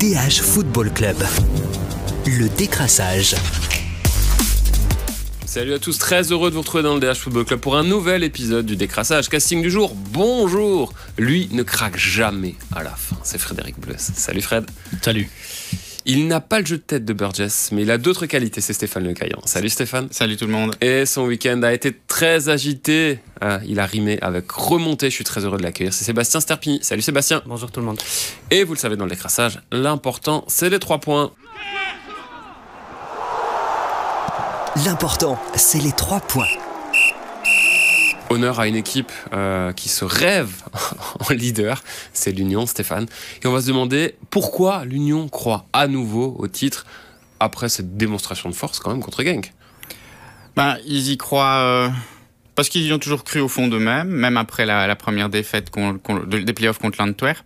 DH Football Club. Le décrassage. Salut à tous, très heureux de vous retrouver dans le DH Football Club pour un nouvel épisode du décrassage. Casting du jour, bonjour Lui ne craque jamais à la fin, c'est Frédéric Bleuss. Salut Fred. Salut. Il n'a pas le jeu de tête de Burgess, mais il a d'autres qualités, c'est Stéphane Le Caillan. Salut Stéphane. Salut tout le monde. Et son week-end a été très agité. Ah, il a rimé avec remontée, je suis très heureux de l'accueillir. C'est Sébastien Sterpini. Salut Sébastien. Bonjour tout le monde. Et vous le savez dans le décrassage, l'important c'est les trois points. L'important, c'est les trois points. Honneur à une équipe euh, qui se rêve en leader, c'est l'Union, Stéphane. Et on va se demander pourquoi l'Union croit à nouveau au titre après cette démonstration de force quand même contre Genk. Ben, ils y croient euh, parce qu'ils y ont toujours cru au fond d'eux-mêmes, même après la, première défaite des playoffs contre l'Antwerp.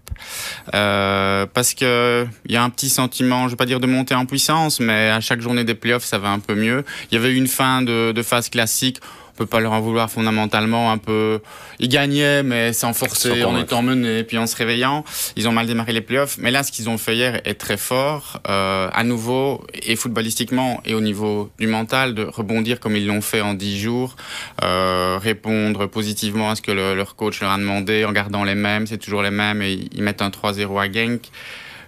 Euh, parce qu'il y a un petit sentiment, je ne vais pas dire de monter en puissance, mais à chaque journée des playoffs, ça va un peu mieux. Il y avait une fin de phase classique on peut pas leur en vouloir fondamentalement un peu. Ils gagnaient, mais sans forcer, en étant menés, puis en se réveillant. Ils ont mal démarré les playoffs. Mais là, ce qu'ils ont fait hier est très fort. Euh, à nouveau, et footballistiquement, et au niveau du mental, de rebondir comme ils l'ont fait en dix jours, euh, répondre positivement à ce que leur coach leur a demandé en gardant les mêmes, c'est toujours les mêmes, et ils mettent un 3-0 à Genk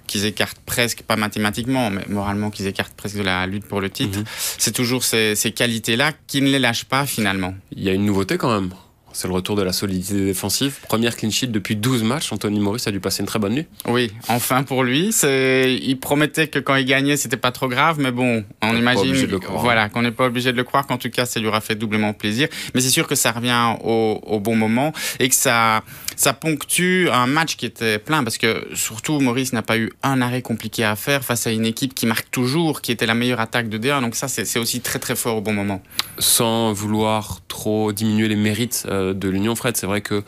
qu'ils écartent presque, pas mathématiquement, mais moralement qu'ils écartent presque de la lutte pour le titre. Mhm. C'est toujours ces, ces qualités-là qui ne les lâchent pas finalement. Il y a une nouveauté quand même. C'est le retour de la solidité défensive. Première clean sheet depuis 12 matchs. Anthony Maurice a dû passer une très bonne nuit. Oui, enfin pour lui. Il promettait que quand il gagnait, c'était pas trop grave, mais bon, on, imagine voilà, qu'on n'est pas obligé de le croire, qu'en tout cas, ça lui aura fait doublement plaisir. Mais c'est sûr que ça revient au, au, bon moment et que ça, ça ponctue un match qui était plein parce que surtout, Maurice n'a pas eu un arrêt compliqué à faire face à une équipe qui marque toujours, qui était la meilleure attaque de D1. Donc ça, c'est aussi très très fort au bon moment. Sans vouloir trop diminuer les mérites. Euh, de l'Union, Fred. C'est vrai que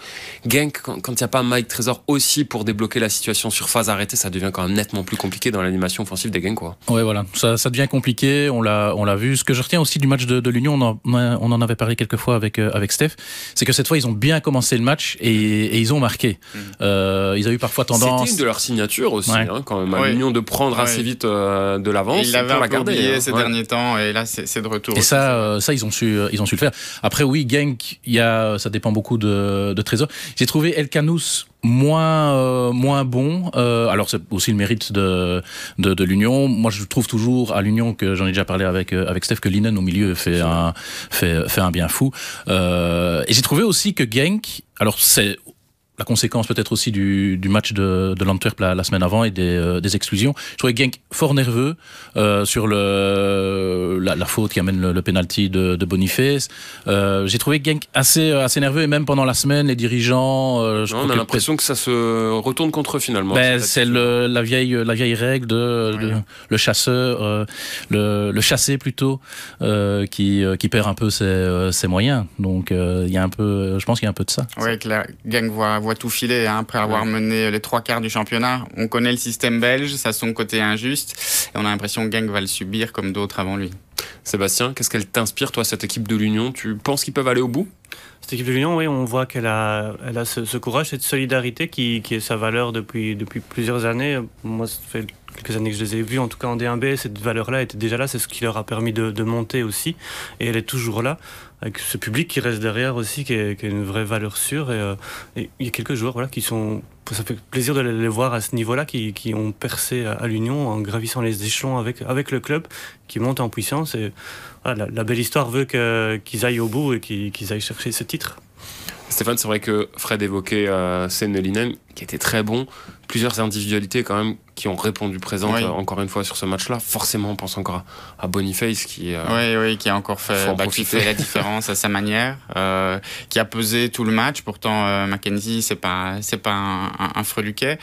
Genk, quand il n'y a pas Mike Trésor aussi pour débloquer la situation sur phase arrêtée, ça devient quand même nettement plus compliqué dans l'animation offensive des Genk. Oui, voilà, ça, devient compliqué, on l'a, on l'a vu. Ce que je retiens aussi du match de, l'Union, on, en avait parlé quelques fois avec, euh, avec Steph, c'est que cette fois, ils ont bien commencé le match et, ils ont marqué. Mm. Euh, ils ont eu parfois tendance. C'était une de leur signature aussi, hein, quand même, à l'Union de prendre assez vite euh, de l'avance. Ils l'avaient la garder hein. ces derniers temps et là, c'est, de retour. Et ça, ça, ils ont su, ils ont su le faire. Après, oui, Genk, il y a, ça dépend beaucoup de, de trésors. J'ai trouvé El Canous moins euh, moins bon. Euh, alors c'est aussi le mérite de de, de l'Union. Moi je trouve toujours à l'Union que j'en ai déjà parlé avec euh, avec Steph que Linen au milieu fait un fait fait un bien fou. et j'ai trouvé aussi que Genk. Alors c'est la conséquence peut-être aussi du, du, match de, de l'Antwerp la, la, semaine avant et des, euh, des, exclusions. Je trouvais Genk fort nerveux euh, sur le, la, la, faute qui amène le, le penalty de, de Boniface. Euh, J'ai trouvé Genk assez, assez nerveux et même pendant la semaine, les dirigeants. Euh, je non, on a l'impression que ça se retourne contre eux finalement. Ben, c'est la vieille, la vieille règle de, de le chasseur, euh, le, le chassé plutôt, qui, qui perd un peu ses, ses moyens. Donc il y a un peu, je pense qu'il y a un peu de ça. Oui, que la Genk voit voit tout filer hein, après avoir mené les trois quarts du championnat. On connaît le système belge, ça a son côté injuste, et on a l'impression que Gang va le subir comme d'autres avant lui. Sébastien, qu'est-ce qu'elle t'inspire, toi, cette équipe de l'Union? Tu penses qu'ils peuvent aller au bout? Cette équipe de l'Union, oui, on voit qu'elle a, elle a ce, courage, cette solidarité qui, qui, est sa valeur depuis, depuis plusieurs années. Moi, ça fait quelques années que je les ai vus, en tout cas en D1B, cette valeur-là était déjà là, c'est ce qui leur a permis de, de, monter aussi, et elle est toujours là avec ce public qui reste derrière aussi, qui est, une vraie valeur sûre. Euh, et, il y a quelques joueurs voilà, qui sont. Ça fait plaisir de les voir à ce niveau-là, qui, ont percé à, l'Union en gravissant les échelons avec, avec le club, qui monte en puissance. Et la, belle histoire veut qu'ils aillent au bout et qu'ils aillent chercher ce titre. Stéphane, c'est vrai que Fred évoquait euh, Senelinen, qui était très bon. Plusieurs individualités quand même qui ont répondu présent euh, encore une fois sur ce match-là. Forcément, on pense encore à, Boniface qui, euh, oui, oui, qui a encore fait, bah, qui fait la différence à sa manière, euh, qui a pesé tout le match. Pourtant, euh, Mackenzie, c'est pas c'est pas un, un, un freluquet.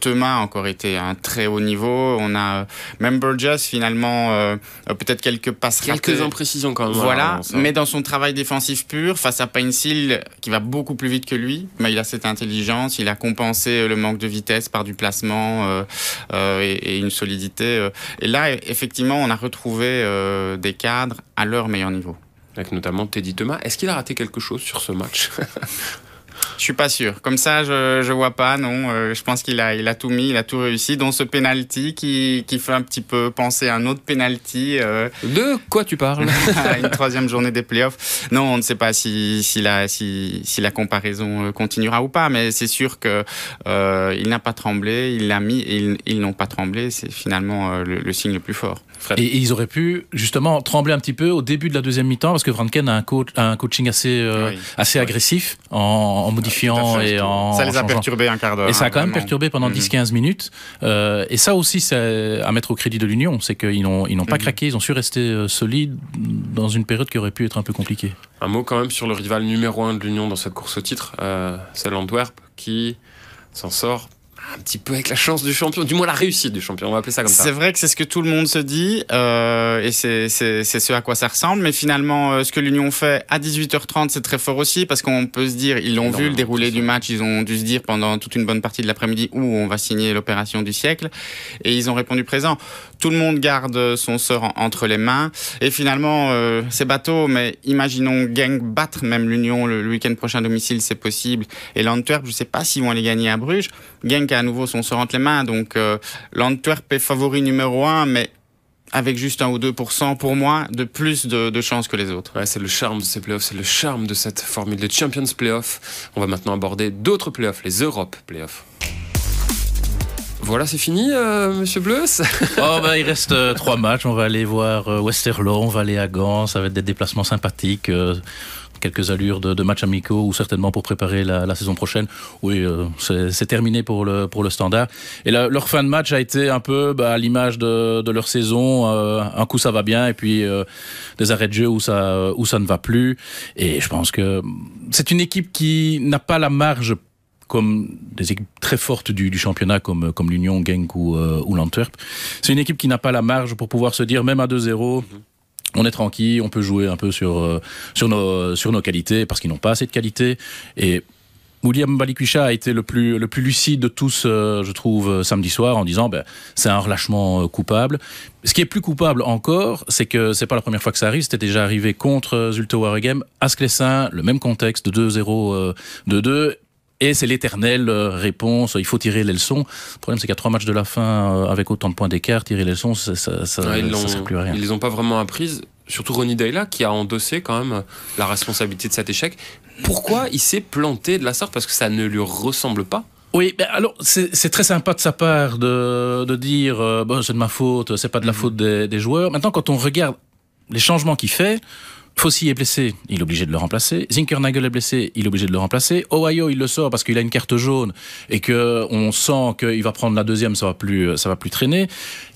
Thomas a encore été un très haut niveau. On a même Burgess finalement peut-être quelques passes quelques imprécisions quand même. Voilà, mais dans son travail défensif pur face à Painsil qui va beaucoup plus vite que lui, mais il a cette intelligence. Il a compensé le manque de vitesse par du placement. Euh, et, une solidité. Euh. Et là, effectivement, on a retrouvé euh, des cadres à leur meilleur niveau. Avec notamment Teddy Thomas. Est-ce qu'il a raté quelque chose sur ce match? Je suis pas sûr. Comme ça, je, je vois pas, non. Euh, je pense qu'il a, il a tout mis, il a tout réussi, dont ce penalty qui, qui fait un petit peu penser à un autre penalty. Euh, De quoi tu parles à une troisième journée des playoffs. Non, on ne sait pas si, si, la, si, si la comparaison euh, continuera ou pas, mais c'est sûr que euh, il n'a pas tremblé, il l'a mis et ils, ils n'ont pas tremblé. C'est finalement euh, le, le signe le plus fort. Et, et ils auraient pu justement trembler un petit peu au début de la deuxième mi-temps parce que Franken a un, coach, a un coaching assez, euh, Oui. assez Oui. agressif en, en modifiant Tout à fait. et en. ça les a perturbés un quart d'heure. Et ça a hein, quand même perturbé pendant Mhm. 10-15 minutes. Euh, et ça aussi, c'est à mettre au crédit de l'Union. C'est qu'ils n'ont ils n'ont pas Mhm. craqué, ils ont su rester euh, solides dans une période qui aurait pu être un peu compliquée. Un mot quand même sur le rival numéro un de l'Union dans cette course au titre, euh, c'est l'Antwerp qui s'en sort un petit peu avec la chance du champion, du moins la réussite du champion, on va appeler ça comme ça. C'est vrai que c'est ce que tout le monde se dit euh, et c'est ce à quoi ça ressemble. Mais finalement, euh, ce que l'Union fait à 18h30, c'est très fort aussi parce qu'on peut se dire, ils l'ont vu, le déroulé du match, ils ont dû se dire pendant toute une bonne partie de l'après-midi où on va signer l'opération du siècle et ils ont répondu présent. Tout le monde garde son sort en- entre les mains et finalement, euh, c'est bateau, mais imaginons Genk battre même l'Union le, week-end prochain à domicile, c'est possible. Et l'Antwerp, je sais pas s'ils vont aller gagner à Bruges. Genk a à nouveau son sort entre les mains, donc euh, l'Antwerp est favori numéro un, mais avec juste 1 ou 2% pour moi de plus de, chances que les autres. C'est le charme de ces playoffs, c'est le charme de cette formule de Champions Playoffs. On va maintenant aborder d'autres playoffs, les Europe Playoffs. Voilà, c'est fini, euh, Monsieur Bleu Oh bah, il reste euh, trois matchs. On va aller voir euh, Westerlo, on va aller à Gand. Ça va être des déplacements sympathiques. euh, quelques allures de, de matchs amicaux ou certainement pour préparer la, la saison prochaine. Oui, c'est terminé pour le, pour le standard. Et leur fin de match a été un peu bah, à l'image de, de leur saison. un coup ça va bien et puis des arrêts de jeu où ça, où ça ne va plus. Et je pense que c'est une équipe qui n'a pas la marge comme des équipes très fortes du, du championnat comme, comme l'Union, Genk ou, euh, ou l'Antwerp. C'est une équipe qui n'a pas la marge pour pouvoir se dire, même à 2-0, on est tranquille, on peut jouer un peu sur, euh, sur, nos, sur nos qualités, parce qu'ils n'ont pas assez de qualité. Et William Balikwisha a été le plus, le plus lucide de tous, euh, je trouve, euh, samedi soir, en disant ben, c'est un relâchement euh, coupable. Ce qui est plus coupable encore, c'est que c'est pas la première fois que ça arrive, c'était déjà arrivé contre euh, Zulte Waregem, à Sclessin, le même contexte de 2-0, euh, 2-2. Et c'est l'éternelle euh, réponse, il faut tirer les leçons. Le problème, c'est qu'à trois matchs de la fin, euh, avec autant de points d'écart, tirer les leçons, ça, ça, ça, Ouais, ils ça l'ont- sert plus à rien. Ils les ont pas vraiment apprises. Surtout Ronnie Dayla qui a endossé quand même la responsabilité de cet échec. Pourquoi il s'est planté de la sorte? Parce que ça ne lui ressemble pas? Oui, ben alors c'est c'est très sympa de sa part de, de dire euh, bon, c'est de ma faute, c'est pas de la faute des, des joueurs. Maintenant, quand on regarde les changements qu'il fait, Fossi est blessé, il est obligé de le remplacer. Zinkernagel est blessé, il est obligé de le remplacer. Ohio, il le sort parce qu'il a une carte jaune et que on sent qu'il va prendre la deuxième, ça va plus, ça va plus traîner.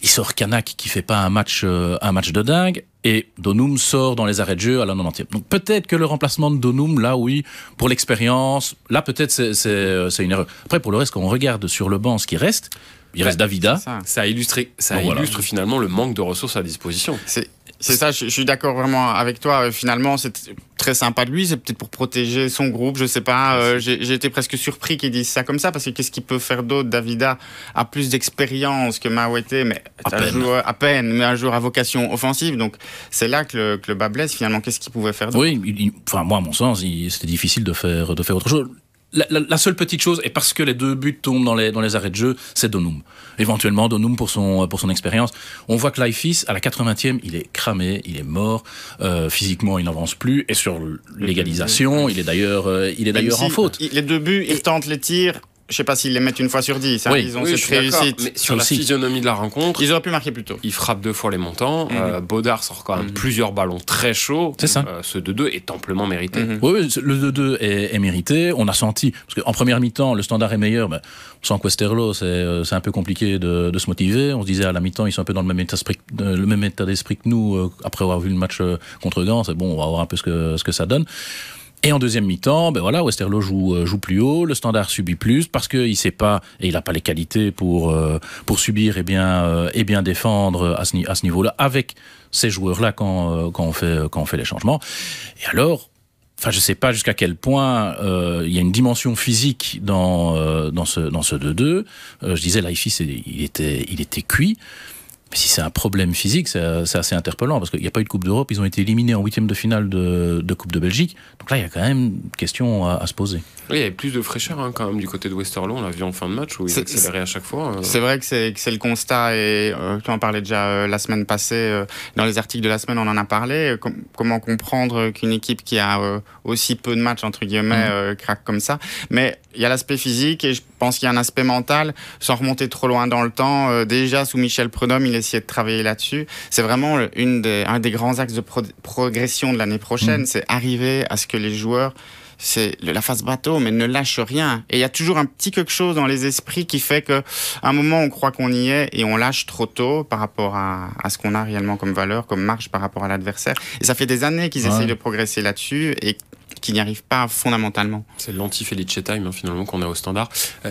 Il sort Kanak qui fait pas un match, euh, un match de dingue. Et Donum sort dans les arrêts de jeu à la 90e. Donc peut-être que le remplacement de Donum, là oui, pour l'expérience, là peut-être c'est- euh, c'est une erreur. Après pour le reste, quand on regarde sur le banc ce qui reste, il reste Davida. Ça. Ça, a illustré, ça Bon, voilà. illustre finalement le manque de ressources à disposition. C'est c'est ça, je, je suis d'accord vraiment avec toi. Euh, Finalement, c'est très sympa de lui. C'est peut-être pour protéger son groupe, je sais pas. Euh, J'ai été presque surpris qu'il dise ça comme ça parce que qu'est-ce qu'il peut faire d'autre Davida a plus d'expérience que Mawete, mais À un joueur à peine, mais un joueur à vocation offensive. Donc c'est là que le, que le bas blesse. Finalement, qu'est-ce qu'il pouvait faire d'autre? Oui, il- il- enfin moi à mon sens, c'était difficile de faire de faire autre chose. La, la- la seule petite chose, et parce que les deux buts tombent dans les, dans les arrêts de jeu, c'est Donum. Éventuellement, Donum pour son, pour son expérience. On voit que Laifis, à la 80e, il est cramé, il est mort. Euh, physiquement, il n'avance plus. Et sur l'égalisation, il est d'ailleurs euh, il est d'ailleurs en faute. il- Les deux buts, ils tentent les tirs. Je sais pas s'ils les mettent une fois sur dix. hein. Oui. Ils ont Oui, cette réussite. Mais sur la aussi. physionomie de la rencontre, Ils auraient pu marquer plus tôt. il frappe deux fois les montants. Mhm. Euh, Baudard sort quand même Mhm. plusieurs ballons très chauds. C'est ça. Euh, ce 2-2 est amplement mérité. Mhm. Oui, oui, le 2-2 est, est mérité. On a senti, parce qu'en première mi-temps, le standard est meilleur. Mais on sent que Westerlo, c'est euh, c'est un peu compliqué de, de se motiver. On se disait à la mi-temps, ils sont un peu dans le même état d'esprit le même état d'esprit que nous, euh, après avoir vu le match euh, contre Gand. C'est bon, on va voir un peu ce que, ce que ça donne. Et en deuxième mi-temps, ben voilà, Westerlo joue, euh, joue plus haut, le standard subit plus parce qu'il sait pas et il n'a pas les qualités pour, euh, pour subir et bien, euh, et bien défendre à ce, niveau-là avec ces joueurs-là quand, euh, quand, on fait, quand on fait les changements. Et alors, Enfin, je sais pas jusqu'à quel point il y a une dimension physique dans, dans ce, dans ce 2-2. Euh, je disais, Laifis, il était, il était cuit. Mais si c'est un problème physique, c'est assez interpellant parce qu'il n'y a pas eu de Coupe d'Europe. Ils ont été éliminés en huitième de finale de, Coupe de Belgique. Donc là, il y a quand même une question à, se poser. Oui, il y avait plus de fraîcheur hein, quand même du côté de Westerlo. On l'a vu en fin de match où il accélérait à chaque fois. Euh. C'est vrai que c'est le constat et euh, tu en parlais déjà euh, la semaine passée. dans les articles de la semaine, on en a parlé. comment comprendre qu'une équipe qui a aussi peu de matchs, entre guillemets, mmh. craque comme ça. Mais il y a l'aspect physique et je pense qu'il y a un aspect mental. Sans remonter trop loin dans le temps, déjà sous Michel Prudhomme, il essayait de travailler là-dessus. C'est vraiment une des, un des grands axes de progression de l'année prochaine. Mmh. C'est arriver à ce que les joueurs c'est la phase bateau, mais ne lâche rien. Et il y a toujours un petit quelque chose dans les esprits qui fait que, un moment, on croit qu'on y est et on lâche trop tôt par rapport à, ce qu'on a réellement comme valeur, comme marge par rapport à l'adversaire. Et ça fait des années qu'ils essayent de progresser là-dessus et qu'ils n'y arrivent pas fondamentalement. C'est l'anti-Felice time, hein, finalement, qu'on a au standard. Euh,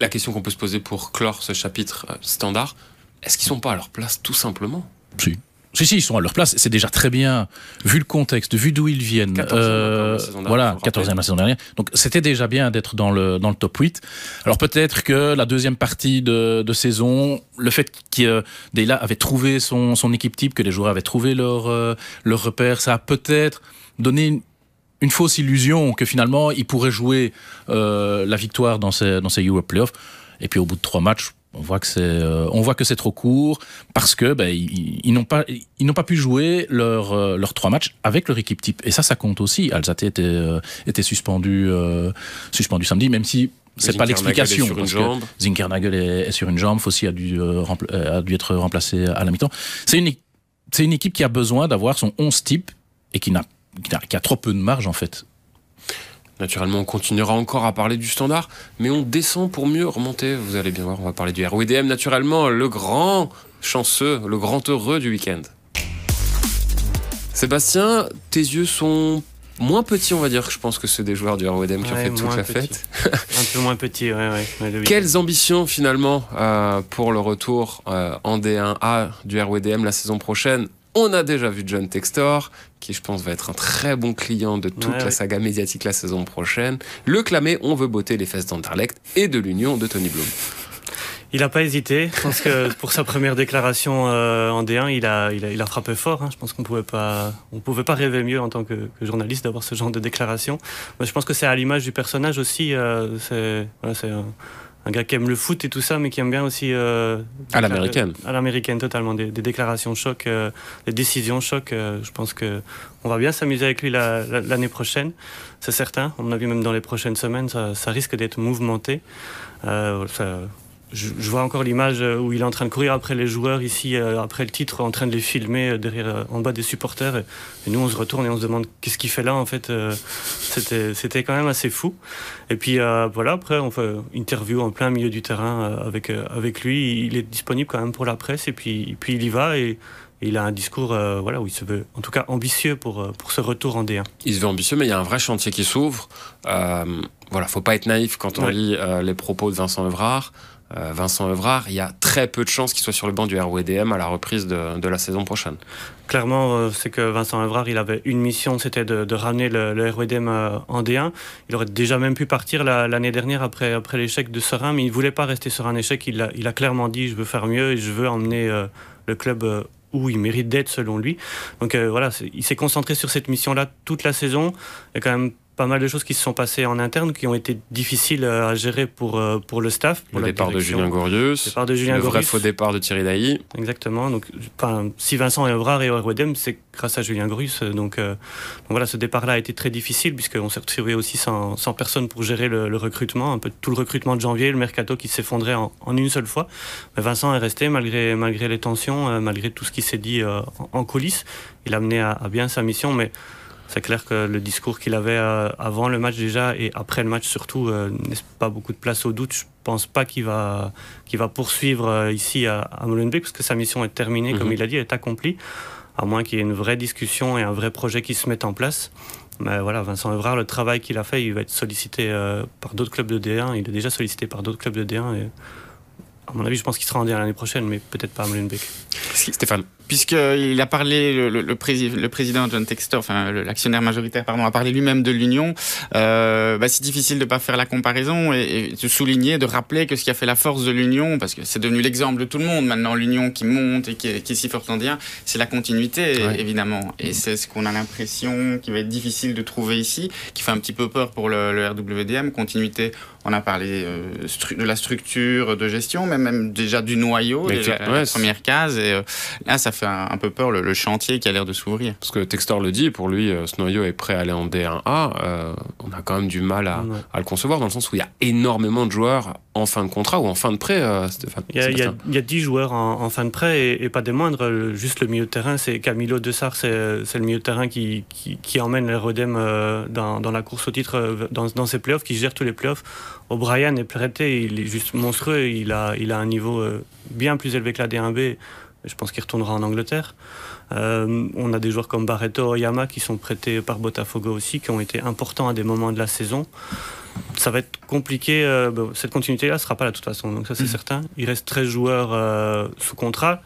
la question qu'on peut se poser pour clore ce chapitre euh, standard, est-ce qu'ils sont pas à leur place tout simplement? Si. Si, si, ils sont à leur place. C'est déjà très bien, vu le contexte, vu d'où ils viennent. 14e, euh, voilà, 14e la saison dernière. Donc, c'était déjà bien d'être dans le, dans le top 8. Alors, peut-être que la deuxième partie de, de saison, le fait que Dela avait trouvé son, son équipe type, que les joueurs avaient trouvé leur, euh, leur repère, ça a peut-être donné une, fausse illusion que finalement, ils pourraient jouer euh, la victoire dans ces, dans ces Europe Playoffs. Et puis, au bout de trois matchs, on voit que c'est euh, on voit que c'est trop court parce que ben, ils, n'ont pas ils n'ont pas pu jouer leurs euh, leurs trois matchs avec leur équipe type. Et ça ça compte aussi. Alzate était euh, était suspendu suspendu samedi même si c'est pas l'explication parce que Zinkernagel est, est, sur une jambe. Fossi a dû a dû être remplacé à la mi-temps. C'est une c'est une équipe qui a besoin d'avoir son 11 type et qui n'a qui a trop peu de marge en fait Naturellement, on continuera encore à parler du standard, mais on descend pour mieux remonter. Vous allez bien voir, on va parler du RWDM, naturellement, le grand chanceux, le grand heureux du week-end. Sébastien, tes yeux sont moins petits, on va dire, je pense que ceux des joueurs du RWDM qui ont fait toute la fête. Un peu moins petits, ouais, ouais. Quelles ambitions finalement euh, pour le retour euh, en D1A du RWDM la saison prochaine on a déjà vu John Textor, qui je pense va être un très bon client de toute la saga médiatique la saison prochaine. Le clamé, on veut botter les fesses d'Anderlecht et de l'union de Tony Bloom. Il n'a pas hésité. Je pense que pour sa première déclaration euh, en D1, il a, il a, frappé fort. Hein. Je pense qu'on pouvait pas, on pouvait pas rêver mieux en tant que, journaliste d'avoir ce genre de déclaration. Mais je pense que c'est à l'image du personnage aussi. Euh, c'est un gars qui aime le foot et tout ça, mais qui aime bien aussi. Euh, à l'américaine. À l'américaine, totalement. Des, déclarations choc, euh, des décisions choc. Euh, je pense que on va bien s'amuser avec lui l'année prochaine, c'est certain. On a vu même dans les prochaines semaines, ça, ça risque d'être mouvementé. Ça, je, vois encore l'image euh, où il est en train de courir après les joueurs ici, euh, après le titre, en train de les filmer euh, derrière, en bas des supporters. Et, nous, on se retourne et on se demande qu'est-ce qu'il fait là, en fait. C'était, c'était quand même assez fou. Et puis voilà, après, on fait interview en plein milieu du terrain avec, avec lui. Il est disponible quand même pour la presse et puis, puis il y va et, il a un discours voilà, où il se veut, en tout cas, ambitieux pour, pour ce retour en D1. Il se veut ambitieux, mais il y a un vrai chantier qui s'ouvre. Euh, voilà, faut pas être naïf quand on lit les propos de Vincent Evrard. Euh, Vincent Evrard, il y a très peu de chances qu'il soit sur le banc du RWDM à la reprise de, la saison prochaine. Clairement, euh, c'est que Vincent Evrard, il avait une mission, c'était de, ramener le, RWDM euh, en D1. Il aurait déjà même pu partir l'année dernière après, l'échec de Serein, mais il ne voulait pas rester sur un échec. Il a, il a clairement dit, je veux faire mieux et je veux emmener le club où il mérite d'être selon lui. Donc voilà, il s'est concentré sur cette mission-là toute la saison. Il y a quand même pas mal de choses qui se sont passées en interne qui ont été difficiles euh, à gérer pour, euh, pour le staff. Pour le départ de Julien Gorius, départ de Julien le vrai faux départ de Thierry Dailly. Exactement. Donc, si Vincent est Evrard et Wedem, c'est grâce à Julien Gorius. Donc, euh, donc voilà, ce départ-là a été très difficile puisqu'on s'est retrouvé aussi sans, sans, personne pour gérer le, recrutement, un peu tout le recrutement de janvier, le mercato qui s'effondrait en, en, une seule fois. Mais Vincent est resté malgré, malgré les tensions, malgré tout ce qui s'est dit en, coulisses. Il a mené à, à bien sa mission, mais c'est clair que le discours qu'il avait euh, avant le match déjà et après le match surtout euh, n'est pas beaucoup de place au doute. Je pense pas qu'il va, qu'il va poursuivre euh, ici à, à Molenbeek parce que sa mission est terminée, comme mhm. il a dit, elle est accomplie, à moins qu'il y ait une vraie discussion et un vrai projet qui se mette en place. Mais voilà, Vincent Evrard, le travail qu'il a fait, il va être sollicité par d'autres clubs de D1. Il est déjà sollicité par d'autres clubs de D1. Et à mon avis, je pense qu'il sera en D1 l'année prochaine, mais peut-être pas à Molenbeek. Stéphane puisqu'il a parlé, le, le, le, président John Textor, enfin l'actionnaire majoritaire, pardon, a parlé lui-même de l'union, euh, bah, c'est difficile de ne pas faire la comparaison et, et, de souligner, de rappeler que ce qui a fait la force de l'union, parce que c'est devenu l'exemple de tout le monde maintenant, l'union qui monte et qui est, qui est si forte en dire, c'est la continuité, ouais. évidemment. Et c'est ce qu'on a l'impression qui va être difficile de trouver ici, qui fait un petit peu peur pour le, le RWDM, continuité on a parlé euh, de la structure de gestion, mais même déjà du noyau, déjà, ouais, la première case. Et euh, là, ça fait un, un peu peur le, le, chantier qui a l'air de s'ouvrir. Parce que Textor le dit, pour lui, euh, ce noyau est prêt à aller en D1A. on a quand même du mal à, ouais. à, le concevoir, dans le sens où il y a énormément de joueurs en fin de contrat ou en fin de prêt, Stéphane. Il y, a, il, y a, il y a 10 joueurs en, en, fin de prêt et, et, pas des moindres. Le, juste le milieu de terrain, c'est Camilo Dessart, c'est le milieu de terrain qui, qui, qui emmène les Rodem dans, dans, la course au titre, dans, dans ses playoffs, qui gère tous les playoffs. O'Brien est prêté, il est juste monstrueux, il a, il a un niveau euh, bien plus élevé que la D1B. Je pense qu'il retournera en Angleterre. Euh, on a des joueurs comme Barreto, Oyama qui sont prêtés par Botafogo aussi, qui ont été importants à des moments de la saison. Ça va être compliqué. Euh, bon, cette continuité-là ne sera pas là de toute façon, donc ça c'est mmh. certain. Il reste 13 joueurs euh, sous contrat,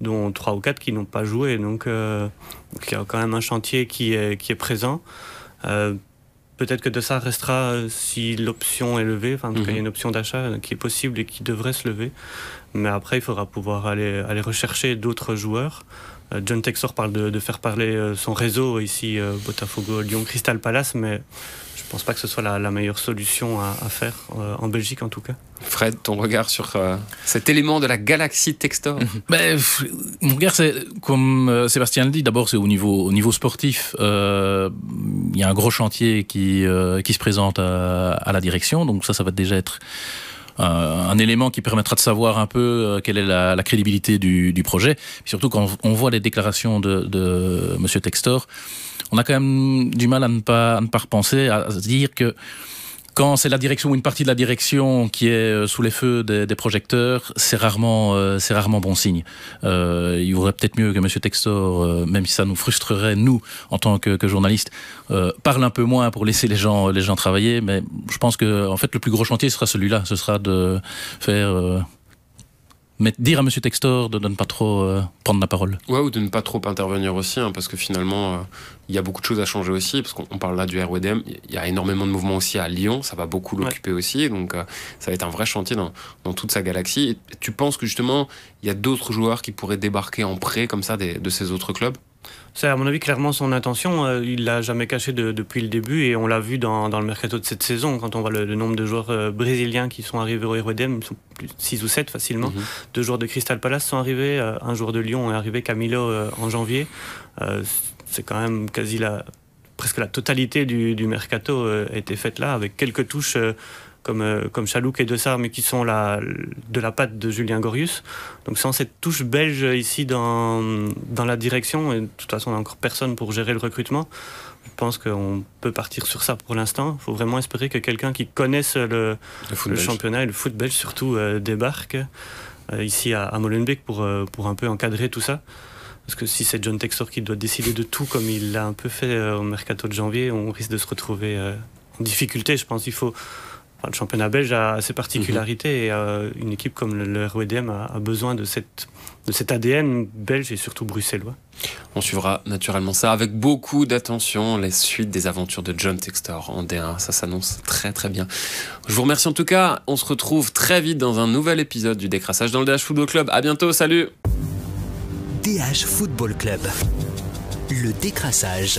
dont 3 ou 4 qui n'ont pas joué. Donc, donc, il y a quand même un chantier qui est, qui est présent. Peut-être que de ça restera si l'option est levée, enfin, en tout cas, il y a une option d'achat qui est possible et qui devrait se lever. Mais après, il faudra pouvoir aller, aller rechercher d'autres joueurs. John Texor parle de, de, faire parler son réseau ici, Botafogo, Lyon, Crystal Palace, mais je ne pense pas que ce soit la, la meilleure solution à, à faire, euh, en Belgique en tout cas. Fred, ton regard sur euh, cet élément de la galaxie Textor ben, Mon regard, c'est comme euh, Sébastien le dit, d'abord c'est au niveau, au niveau sportif. Il euh, y a un gros chantier qui, euh, qui se présente à, à, la direction, donc ça, ça va déjà être un élément qui permettra de savoir un peu quelle est la, la crédibilité du, du projet. Et surtout quand on voit les déclarations de, de Monsieur Textor, on a quand même du mal à ne pas, à ne pas repenser, à se dire que quand c'est la direction ou une partie de la direction qui est sous les feux des, des projecteurs, c'est rarement, euh, c'est rarement bon signe. Euh, il vaudrait peut-être mieux que Monsieur Textor, euh, même si ça nous frustrerait nous en tant que, que journalistes, euh, parle un peu moins pour laisser les gens, les gens travailler. Mais je pense que en fait le plus gros chantier sera celui-là, ce sera de faire euh, mais dire à Monsieur Textor de, de ne pas trop euh, prendre la parole. Ouais, ou de ne pas trop intervenir aussi, hein, parce que finalement, il euh, y a beaucoup de choses à changer aussi, parce qu'on parle là du RWDM, il y a énormément de mouvements aussi à Lyon, ça va beaucoup l'occuper ouais. aussi, donc euh, ça va être un vrai chantier dans, dans toute sa galaxie. Et tu penses que justement, il y a d'autres joueurs qui pourraient débarquer en prêt comme ça des, de ces autres clubs? C'est à mon avis clairement son intention. Euh, il l'a jamais caché de, depuis le début et on l'a vu dans, dans, le mercato de cette saison quand on voit le, le nombre de joueurs euh, brésiliens qui sont arrivés au RWDM, ils sont plus 6 ou 7 facilement. Mm -hmm. Deux joueurs de Crystal Palace sont arrivés, euh, un joueur de Lyon est arrivé, Camilo euh, en janvier. C'est quand même quasi la presque la totalité du, du mercato a été faite là avec quelques touches comme, euh, comme Chalouk et Dessart, mais qui sont la, de la patte de Julien Gorius. Donc sans cette touche belge ici dans, dans la direction, et de toute façon on n'a encore personne pour gérer le recrutement, je pense qu'on peut partir sur ça pour l'instant. Il faut vraiment espérer que quelqu'un qui connaisse le, le, le championnat et le foot belge surtout euh, débarque euh, ici à, à Molenbeek pour, euh, pour un peu encadrer tout ça. Parce que si c'est John Textor qui doit décider de tout comme il l'a un peu fait euh, au mercato de janvier, on risque de se retrouver euh, en difficulté. Je pense qu'il faut le championnat belge a ses particularités mmh. et euh, une équipe comme le, le RWDM a, a, besoin de, cette, de cet ADN belge et surtout bruxellois. On suivra naturellement ça avec beaucoup d'attention, les suites des aventures de John Textor en D1. Ça s'annonce très très bien. Je vous remercie en tout cas. On se retrouve très vite dans un nouvel épisode du décrassage dans le DH Football Club. À bientôt, salut DH Football Club. Le décrassage.